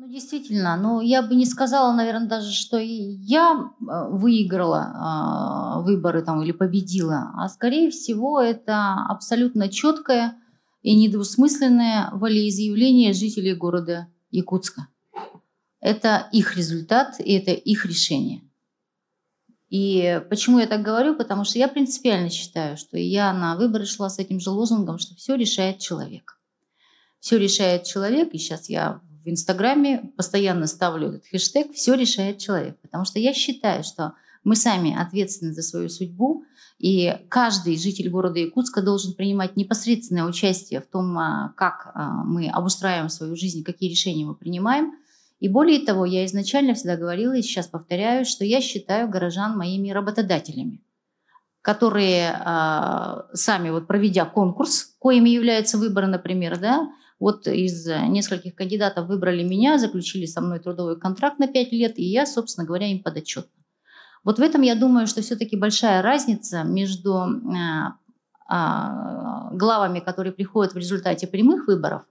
Ну, действительно, но я бы не сказала, наверное, даже, что я э, выиграла э, выборы там или победила, а скорее всего это абсолютно четкое и недвусмысленное волеизъявление жителей города Якутска. Это их результат и это их решение. И почему я так говорю? Потому что я принципиально считаю, что я на выборы шла с этим же лозунгом, что все решает человек. Все решает человек, и сейчас я в Инстаграме постоянно ставлю этот хэштег «Все решает человек», потому что я считаю, что мы сами ответственны за свою судьбу, и каждый житель города Якутска должен принимать непосредственное участие в том, а, как а, мы обустраиваем свою жизнь, какие решения мы принимаем. И более того, я изначально всегда говорила и сейчас повторяю, что я считаю горожан моими работодателями, которые э, сами, вот проведя конкурс, коими являются выборы, например, да, вот из э, нескольких кандидатов выбрали меня, заключили со мной трудовой контракт на 5 лет, и я, собственно говоря, им подотчетна. Вот в этом я думаю, что все-таки большая разница между э, а, главами, которые приходят в результате прямых выборов,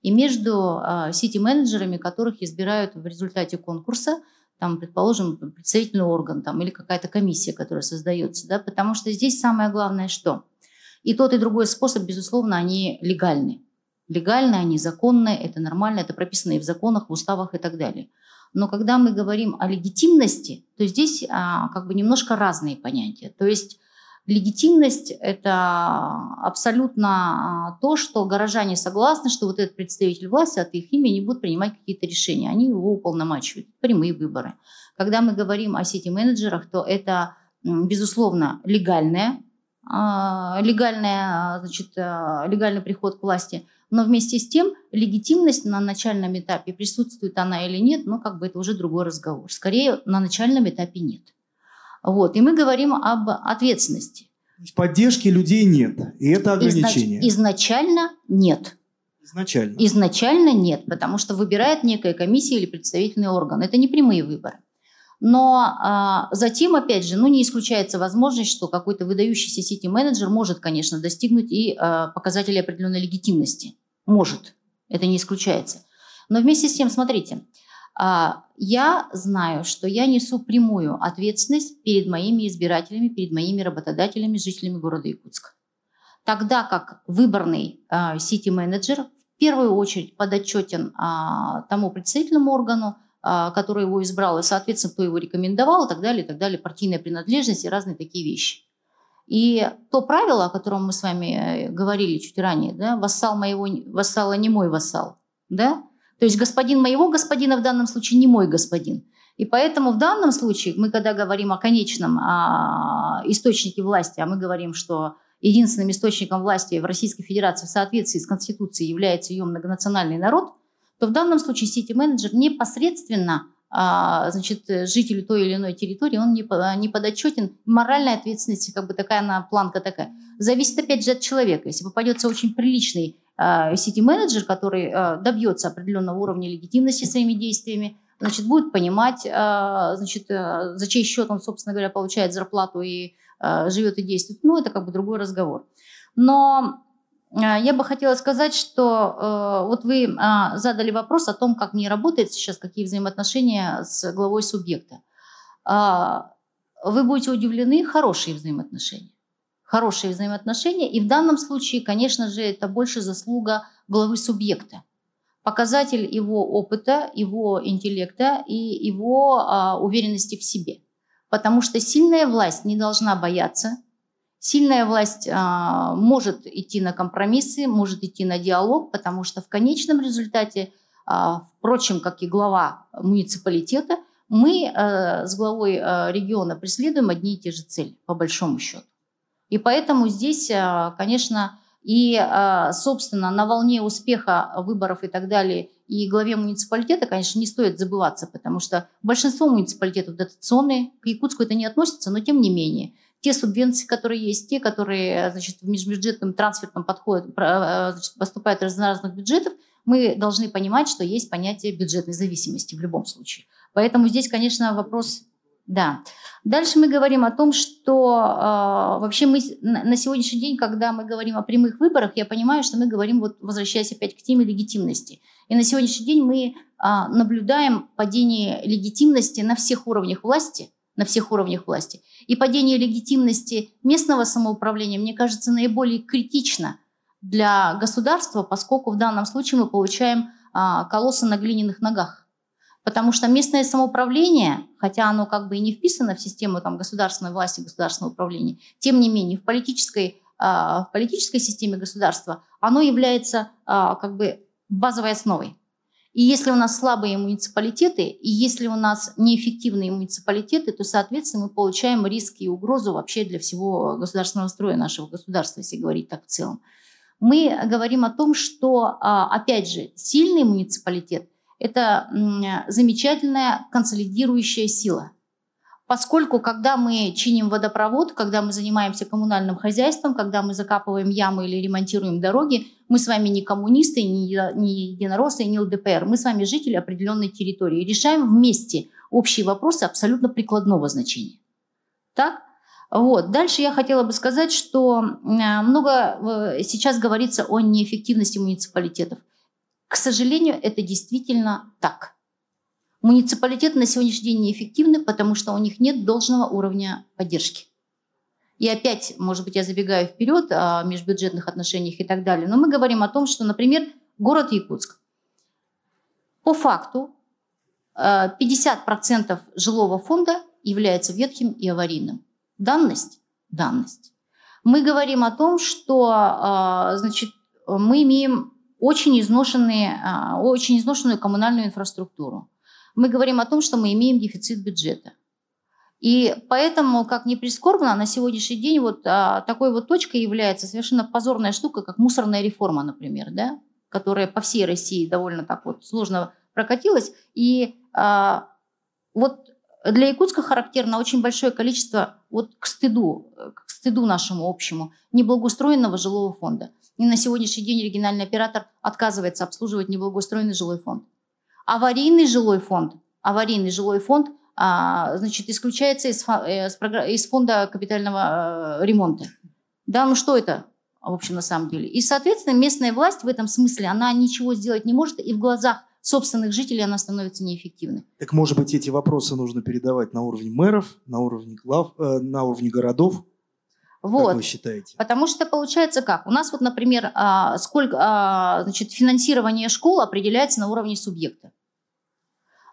и между а, сити-менеджерами, которых избирают в результате конкурса, там, предположим, представительный орган там, или какая-то комиссия, которая создается. Да? Потому что здесь самое главное что? И тот, и другой способ, безусловно, они легальны легально, они законные, это нормально, это прописано и в законах, в уставах и так далее. Но когда мы говорим о легитимности, то здесь а, как бы немножко разные понятия. То есть легитимность – это абсолютно а, то, что горожане согласны, что вот этот представитель власти от их имени будет принимать какие-то решения. Они его уполномачивают. Прямые выборы. Когда мы говорим о сети-менеджерах, то это, безусловно, легальное, а, легальное, значит, легальный приход к власти – но вместе с тем легитимность на начальном этапе, присутствует она или нет, ну как бы это уже другой разговор. Скорее на начальном этапе нет. Вот. И мы говорим об ответственности. Поддержки людей нет, и это ограничение. Изнач... Изначально нет. Изначально. Изначально нет, потому что выбирает некая комиссия или представительный орган. Это не прямые выборы. Но а, затем, опять же, ну, не исключается возможность, что какой-то выдающийся сити-менеджер может, конечно, достигнуть и а, показателей определенной легитимности. Может, это не исключается. Но вместе с тем, смотрите, а, я знаю, что я несу прямую ответственность перед моими избирателями, перед моими работодателями, жителями города Якутска. Тогда как выборный а, сити-менеджер в первую очередь подотчетен а, тому представительному органу, который его избрал, и, соответственно, кто его рекомендовал, и так далее, и так далее, партийная принадлежность и разные такие вещи. И то правило, о котором мы с вами э, говорили чуть ранее, да, вассал моего вассала не мой вассал, да, то есть господин моего господина в данном случае не мой господин. И поэтому в данном случае мы, когда говорим о конечном о источнике власти, а мы говорим, что единственным источником власти в Российской Федерации в соответствии с Конституцией является ее многонациональный народ, то в данном случае сити-менеджер непосредственно значит, жителю той или иной территории, он не, не подотчетен. Моральная ответственность, как бы такая она, планка такая. Зависит опять же от человека. Если попадется очень приличный а, сити-менеджер, который а, добьется определенного уровня легитимности своими действиями, значит, будет понимать, значит, за чей счет он, собственно говоря, получает зарплату и живет и действует. Ну, это как бы другой разговор. Но а, я бы хотела сказать, что э, вот вы э, задали вопрос о том, как мне работает сейчас, какие взаимоотношения с главой субъекта. Э, вы будете удивлены, хорошие взаимоотношения. Хорошие взаимоотношения. И в данном случае, конечно же, это больше заслуга главы субъекта. Показатель его опыта, его интеллекта и его уверенности в себе. Потому что сильная власть не должна бояться Сильная власть а, может идти на компромиссы, может идти на диалог, потому что в конечном результате, а, впрочем, как и глава муниципалитета, мы а, с главой а, региона преследуем одни и те же цели, по большому счету. И поэтому здесь, а, конечно, и, а, собственно, на волне успеха выборов и так далее, и главе муниципалитета, конечно, не стоит забываться, потому что большинство муниципалитетов дотационные, к Якутску это не относится, но тем не менее – те субвенции, которые есть, те, которые значит, в межбюджетном трансфертном подходе э, значит, поступают из разных бюджетов, мы должны понимать, что есть понятие бюджетной зависимости в любом случае. Поэтому здесь, конечно, вопрос да. Дальше мы говорим о том, что э, вообще мы на сегодняшний день, когда мы говорим о прямых выборах, я понимаю, что мы говорим, вот возвращаясь опять к теме легитимности. И на сегодняшний день мы а, наблюдаем падение легитимности на всех уровнях власти, на всех уровнях власти. И падение легитимности местного самоуправления, мне кажется, наиболее критично для государства, поскольку в данном случае мы получаем а, колосса на глиняных ногах. Потому что местное самоуправление, хотя оно как бы и не вписано в систему там, государственной власти, государственного управления, тем не менее в политической, а, в политической системе государства оно является а, как бы базовой основой. И если у нас слабые муниципалитеты, и если у нас неэффективные муниципалитеты, то, соответственно, мы получаем риски и угрозу вообще для всего государственного строя нашего государства, если говорить так в целом. Мы говорим о том, что, опять же, сильный муниципалитет это замечательная консолидирующая сила. Поскольку, когда мы чиним водопровод, когда мы занимаемся коммунальным хозяйством, когда мы закапываем ямы или ремонтируем дороги, мы с вами не коммунисты, не, не единороссы, не ЛДПР. Мы с вами жители определенной территории. Решаем вместе общие вопросы абсолютно прикладного значения. Так? Вот. Дальше я хотела бы сказать, что много э, сейчас говорится о неэффективности муниципалитетов. К сожалению, это действительно так. Муниципалитеты на сегодняшний день неэффективны, потому что у них нет должного уровня поддержки. И опять, может быть, я забегаю вперед о межбюджетных отношениях и так далее, но мы говорим о том, что, например, город Якутск. По факту 50% э, жилого фонда является ветхим и аварийным. Данность? Данность. Мы говорим о том, что э, значит, мы имеем очень, изношенные, а, очень изношенную коммунальную инфраструктуру. Мы говорим о том, что мы имеем дефицит бюджета. И поэтому, как ни прискорбно, на сегодняшний день вот а, такой вот точкой является совершенно позорная штука, как мусорная реформа, например, да, которая по всей России довольно так вот сложно прокатилась. И а, вот для Якутска характерно очень большое количество, вот к стыду, к стыду нашему общему, неблагоустроенного жилого фонда. И на сегодняшний день региональный оператор отказывается обслуживать неблагоустроенный жилой фонд. Аварийный жилой фонд, аварийный жилой фонд а, значит, исключается из, э, из фонда капитального э, ремонта. Да, ну что это, в общем, на самом деле? И, соответственно, местная власть в этом смысле, она ничего сделать не может, и в глазах собственных жителей она становится неэффективной. Так, может быть, эти вопросы нужно передавать на уровне мэров, на уровне глав, э, на уровне городов? Вот. Как вы считаете? Потому что получается как? У нас вот, например, а, сколько, а, значит, финансирование школ определяется на уровне субъекта.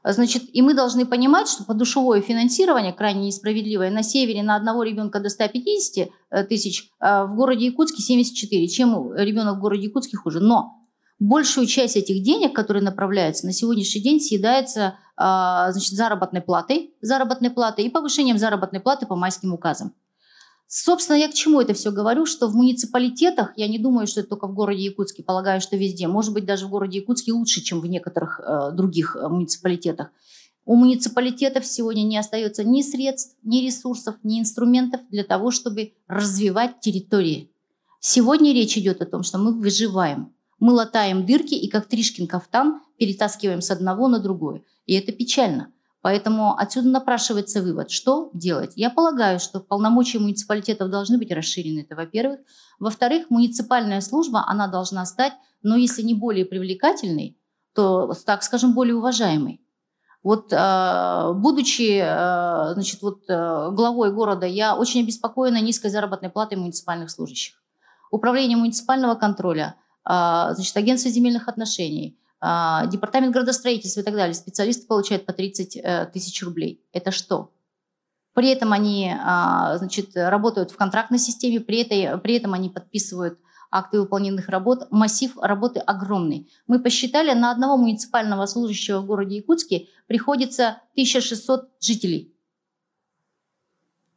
Значит, и мы должны понимать, что подушевое финансирование крайне несправедливое. На севере на одного ребенка до 150 э, тысяч, а в городе Якутске 74. Чем ребенок в городе Якутске хуже? Но большую часть этих денег, которые направляются, на сегодняшний день съедается значит, заработной платой, заработной платой и повышением заработной платы по майским указам. Собственно, я к чему это все говорю, что в муниципалитетах, я не думаю, что это только в городе Якутске, полагаю, что везде, может быть, даже в городе Якутске лучше, чем в некоторых э, других э, муниципалитетах. У муниципалитетов сегодня не остается ни средств, ни ресурсов, ни инструментов для того, чтобы развивать территории. Сегодня речь идет о том, что мы выживаем. Мы латаем дырки и как Тришкин кафтан перетаскиваем с одного на другое. И это печально. Поэтому отсюда напрашивается вывод, что делать. Я полагаю, что полномочия муниципалитетов должны быть расширены, это во-первых. Во-вторых, муниципальная служба, она должна стать, но если не более привлекательной, то, так скажем, более уважаемой. Вот э, будучи э, значит, вот, э, главой города, я очень обеспокоена низкой заработной платой муниципальных служащих. Управление муниципального контроля, значит, агентство земельных отношений – департамент градостроительства и так далее, специалисты получают по 30 э, тысяч рублей. Это что? При этом они а, значит, работают в контрактной системе, при, этой, при этом они подписывают акты выполненных работ. Массив работы огромный. Мы посчитали, на одного муниципального служащего в городе Якутске приходится 1600 жителей.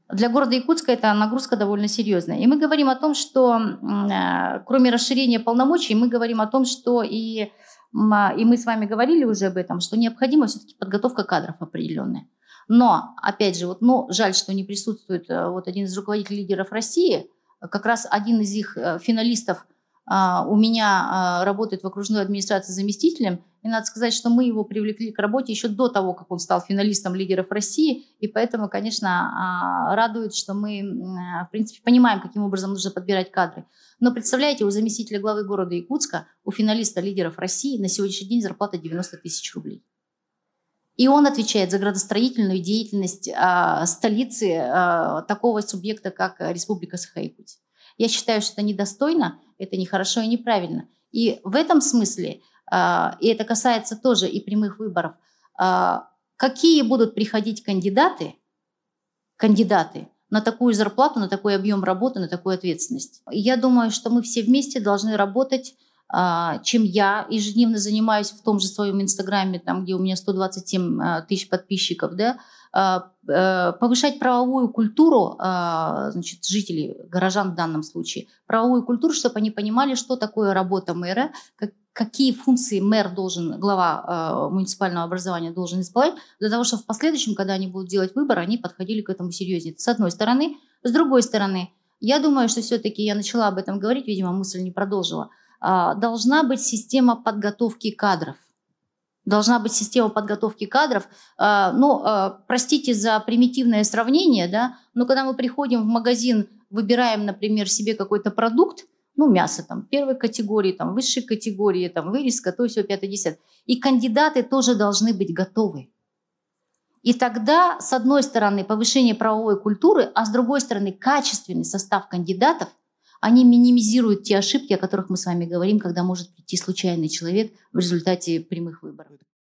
Для города Якутска эта нагрузка довольно серьезная. И мы говорим о том, что э, кроме расширения полномочий, мы говорим о том, что и а, и мы с вами говорили уже об этом, что необходима все-таки подготовка кадров определенная. Но, опять же, вот, ну, жаль, что не присутствует э, вот один из руководителей лидеров России, как раз один из их э, финалистов а, у меня а, работает в окружной администрации заместителем, и надо сказать, что мы его привлекли к работе еще до того, как он стал финалистом лидеров России, и поэтому, конечно, радует, что мы, в принципе, понимаем, каким образом нужно подбирать кадры. Но представляете, у заместителя главы города Якутска, у финалиста лидеров России на сегодняшний день зарплата 90 тысяч рублей. И он отвечает за градостроительную деятельность столицы такого субъекта, как Республика Саха-Якутия. Я считаю, что это недостойно, это нехорошо и неправильно. И в этом смысле, э, и это касается тоже и прямых выборов, э, какие будут приходить кандидаты, кандидаты на такую зарплату, на такой объем работы, на такую ответственность. Я думаю, что мы все вместе должны работать а, чем я ежедневно занимаюсь в том же своем инстаграме, там, где у меня 127 а, тысяч подписчиков, да, а, э, повышать правовую культуру значит, жителей, горожан в данном случае, правовую культуру, чтобы они понимали, что такое работа мэра, как, какие функции мэр должен, глава муниципального образования должен исполнять, для того, чтобы в последующем, когда они будут делать выбор, они подходили к этому серьезнее. С одной стороны. С другой стороны, я думаю, что все-таки я начала об этом говорить, видимо, мысль не продолжила – а, должна быть система подготовки кадров. Должна быть система подготовки кадров. А, ну, а, простите за примитивное сравнение, да, но когда мы приходим в магазин, выбираем, например, себе какой-то продукт, ну, мясо там первой категории, там высшей категории, там вырезка, то все, пятое, десятое. И кандидаты тоже должны быть готовы. И тогда, с одной стороны, повышение правовой культуры, а с другой стороны, качественный состав кандидатов – они минимизируют те ошибки, о которых мы с вами говорим, когда может прийти случайный человек в результате прямых выборов.